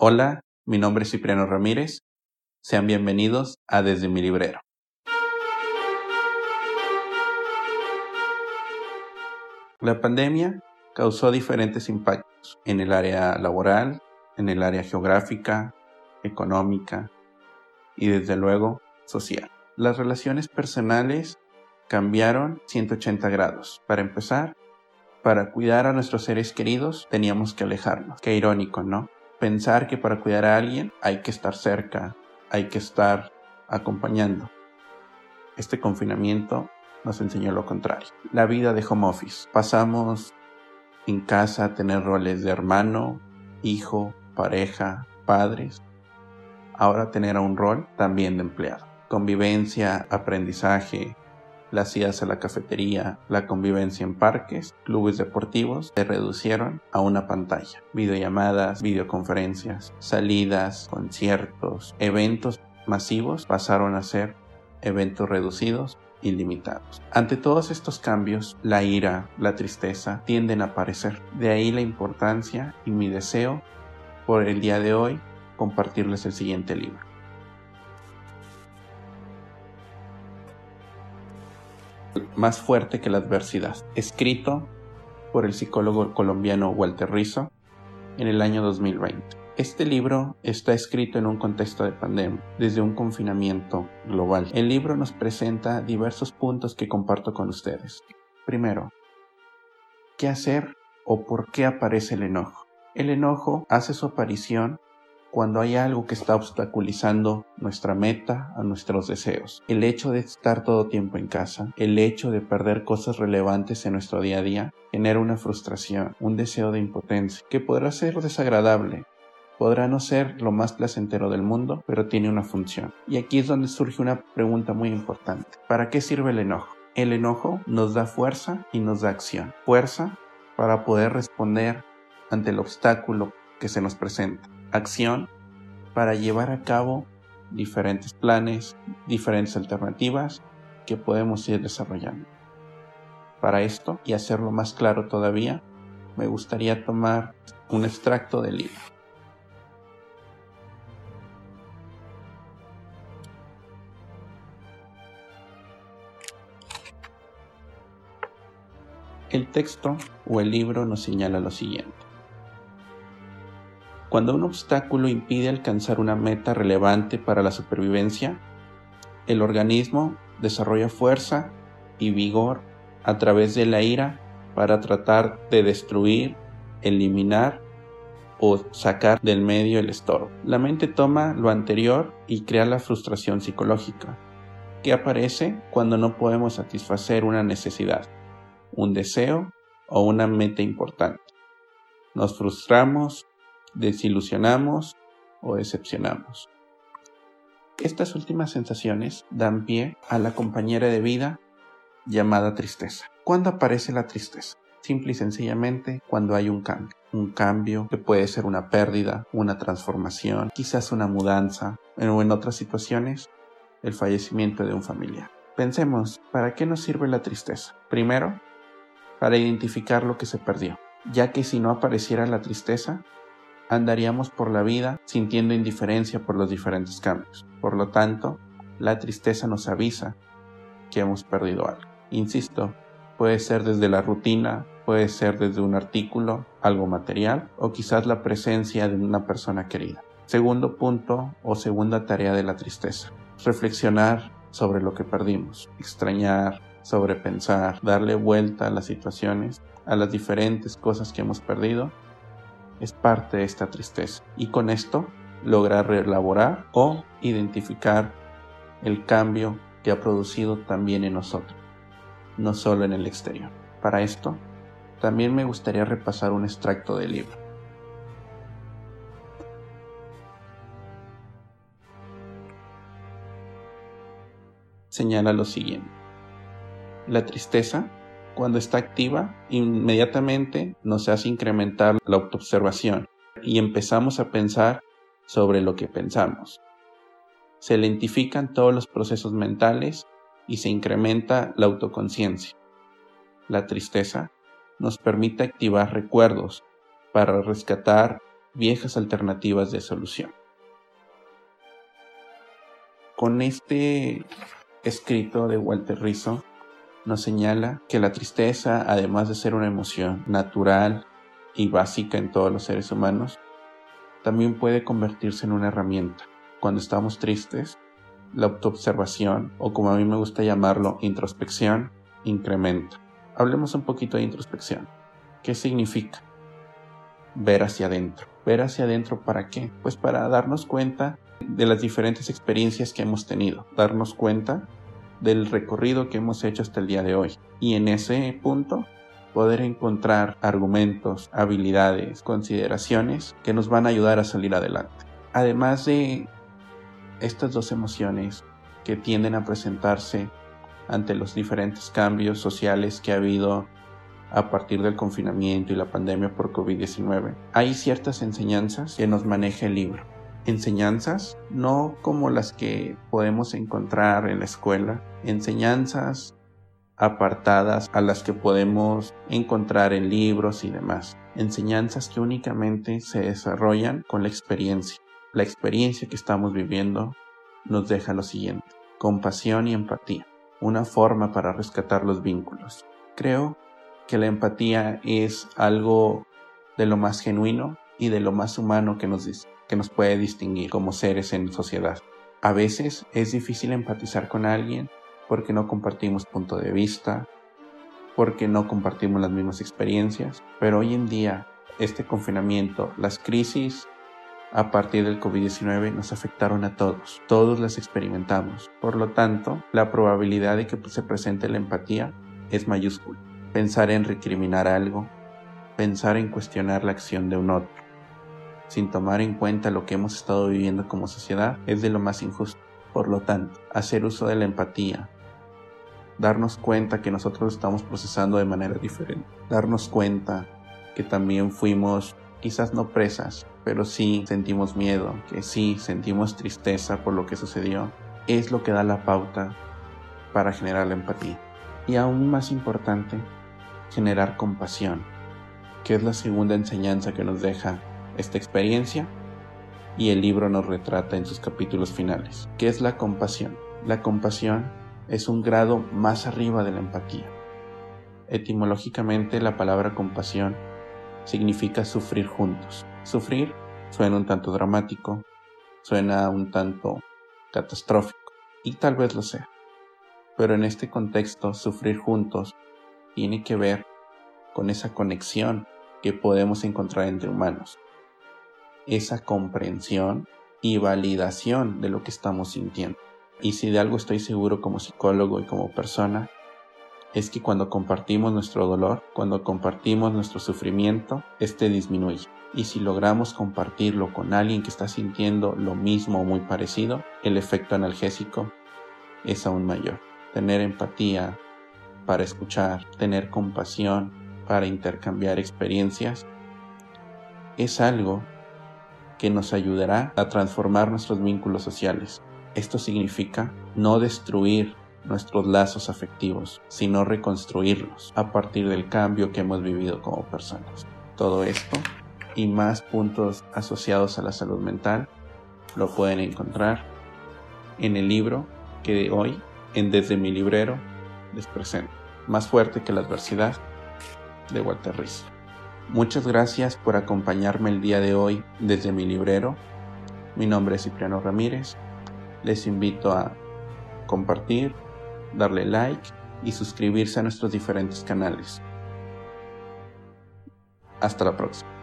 Hola, mi nombre es Cipriano Ramírez. Sean bienvenidos a Desde mi librero. La pandemia causó diferentes impactos en el área laboral, en el área geográfica, económica y desde luego social. Las relaciones personales cambiaron 180 grados. Para empezar, para cuidar a nuestros seres queridos teníamos que alejarnos. Qué irónico, ¿no? Pensar que para cuidar a alguien hay que estar cerca, hay que estar acompañando. Este confinamiento nos enseñó lo contrario. La vida de home office. Pasamos en casa a tener roles de hermano, hijo, pareja, padres. Ahora tener un rol también de empleado. Convivencia, aprendizaje, las idas a la cafetería, la convivencia en parques, clubes deportivos se reducieron a una pantalla. Videollamadas, videoconferencias, salidas, conciertos, eventos masivos pasaron a ser eventos reducidos y limitados. Ante todos estos cambios, la ira, la tristeza tienden a aparecer. De ahí la importancia y mi deseo por el día de hoy compartirles el siguiente libro. Más fuerte que la adversidad, escrito por el psicólogo colombiano Walter Rizzo en el año 2020. Este libro está escrito en un contexto de pandemia, desde un confinamiento global. El libro nos presenta diversos puntos que comparto con ustedes. Primero, ¿qué hacer o por qué aparece el enojo? El enojo hace su aparición cuando hay algo que está obstaculizando nuestra meta, a nuestros deseos. El hecho de estar todo tiempo en casa, el hecho de perder cosas relevantes en nuestro día a día, genera una frustración, un deseo de impotencia, que podrá ser desagradable, podrá no ser lo más placentero del mundo, pero tiene una función. Y aquí es donde surge una pregunta muy importante. ¿Para qué sirve el enojo? El enojo nos da fuerza y nos da acción. Fuerza para poder responder ante el obstáculo que se nos presenta acción para llevar a cabo diferentes planes, diferentes alternativas que podemos ir desarrollando. Para esto, y hacerlo más claro todavía, me gustaría tomar un extracto del libro. El texto o el libro nos señala lo siguiente. Cuando un obstáculo impide alcanzar una meta relevante para la supervivencia, el organismo desarrolla fuerza y vigor a través de la ira para tratar de destruir, eliminar o sacar del medio el estorbo. La mente toma lo anterior y crea la frustración psicológica, que aparece cuando no podemos satisfacer una necesidad, un deseo o una meta importante. Nos frustramos, desilusionamos o decepcionamos. Estas últimas sensaciones dan pie a la compañera de vida llamada tristeza. ¿Cuándo aparece la tristeza? Simple y sencillamente cuando hay un cambio. Un cambio que puede ser una pérdida, una transformación, quizás una mudanza, o en otras situaciones, el fallecimiento de un familiar. Pensemos, ¿para qué nos sirve la tristeza? Primero, para identificar lo que se perdió, ya que si no apareciera la tristeza, andaríamos por la vida sintiendo indiferencia por los diferentes cambios. Por lo tanto, la tristeza nos avisa que hemos perdido algo. Insisto, puede ser desde la rutina, puede ser desde un artículo, algo material o quizás la presencia de una persona querida. Segundo punto o segunda tarea de la tristeza. Reflexionar sobre lo que perdimos, extrañar, sobrepensar, darle vuelta a las situaciones, a las diferentes cosas que hemos perdido es parte de esta tristeza y con esto lograr reelaborar o identificar el cambio que ha producido también en nosotros, no solo en el exterior. Para esto, también me gustaría repasar un extracto del libro. Señala lo siguiente. La tristeza cuando está activa, inmediatamente nos hace incrementar la autoobservación y empezamos a pensar sobre lo que pensamos. Se lentifican todos los procesos mentales y se incrementa la autoconciencia. La tristeza nos permite activar recuerdos para rescatar viejas alternativas de solución. Con este escrito de Walter Rizzo nos señala que la tristeza, además de ser una emoción natural y básica en todos los seres humanos, también puede convertirse en una herramienta. Cuando estamos tristes, la autoobservación, o como a mí me gusta llamarlo, introspección, incrementa. Hablemos un poquito de introspección. ¿Qué significa? Ver hacia adentro. ¿Ver hacia adentro para qué? Pues para darnos cuenta de las diferentes experiencias que hemos tenido, darnos cuenta del recorrido que hemos hecho hasta el día de hoy. Y en ese punto poder encontrar argumentos, habilidades, consideraciones que nos van a ayudar a salir adelante. Además de estas dos emociones que tienden a presentarse ante los diferentes cambios sociales que ha habido a partir del confinamiento y la pandemia por COVID-19, hay ciertas enseñanzas que nos maneja el libro. Enseñanzas no como las que podemos encontrar en la escuela, enseñanzas apartadas a las que podemos encontrar en libros y demás. Enseñanzas que únicamente se desarrollan con la experiencia. La experiencia que estamos viviendo nos deja lo siguiente. Compasión y empatía. Una forma para rescatar los vínculos. Creo que la empatía es algo de lo más genuino y de lo más humano que nos, que nos puede distinguir como seres en sociedad. A veces es difícil empatizar con alguien porque no compartimos punto de vista, porque no compartimos las mismas experiencias, pero hoy en día este confinamiento, las crisis a partir del COVID-19 nos afectaron a todos, todos las experimentamos, por lo tanto, la probabilidad de que se presente la empatía es mayúscula. Pensar en recriminar algo, pensar en cuestionar la acción de un otro, sin tomar en cuenta lo que hemos estado viviendo como sociedad, es de lo más injusto. Por lo tanto, hacer uso de la empatía, darnos cuenta que nosotros estamos procesando de manera diferente, darnos cuenta que también fuimos quizás no presas, pero sí sentimos miedo, que sí sentimos tristeza por lo que sucedió, es lo que da la pauta para generar la empatía. Y aún más importante, generar compasión, que es la segunda enseñanza que nos deja esta experiencia y el libro nos retrata en sus capítulos finales. ¿Qué es la compasión? La compasión es un grado más arriba de la empatía. Etimológicamente la palabra compasión significa sufrir juntos. Sufrir suena un tanto dramático, suena un tanto catastrófico, y tal vez lo sea. Pero en este contexto, sufrir juntos tiene que ver con esa conexión que podemos encontrar entre humanos, esa comprensión y validación de lo que estamos sintiendo. Y si de algo estoy seguro como psicólogo y como persona, es que cuando compartimos nuestro dolor, cuando compartimos nuestro sufrimiento, este disminuye. Y si logramos compartirlo con alguien que está sintiendo lo mismo o muy parecido, el efecto analgésico es aún mayor. Tener empatía para escuchar, tener compasión para intercambiar experiencias, es algo que nos ayudará a transformar nuestros vínculos sociales esto significa no destruir nuestros lazos afectivos, sino reconstruirlos a partir del cambio que hemos vivido como personas. Todo esto y más puntos asociados a la salud mental lo pueden encontrar en el libro que hoy en Desde mi librero les presento. Más fuerte que la adversidad de Walter Rizzo. Muchas gracias por acompañarme el día de hoy desde mi librero. Mi nombre es Cipriano Ramírez les invito a compartir, darle like y suscribirse a nuestros diferentes canales. Hasta la próxima.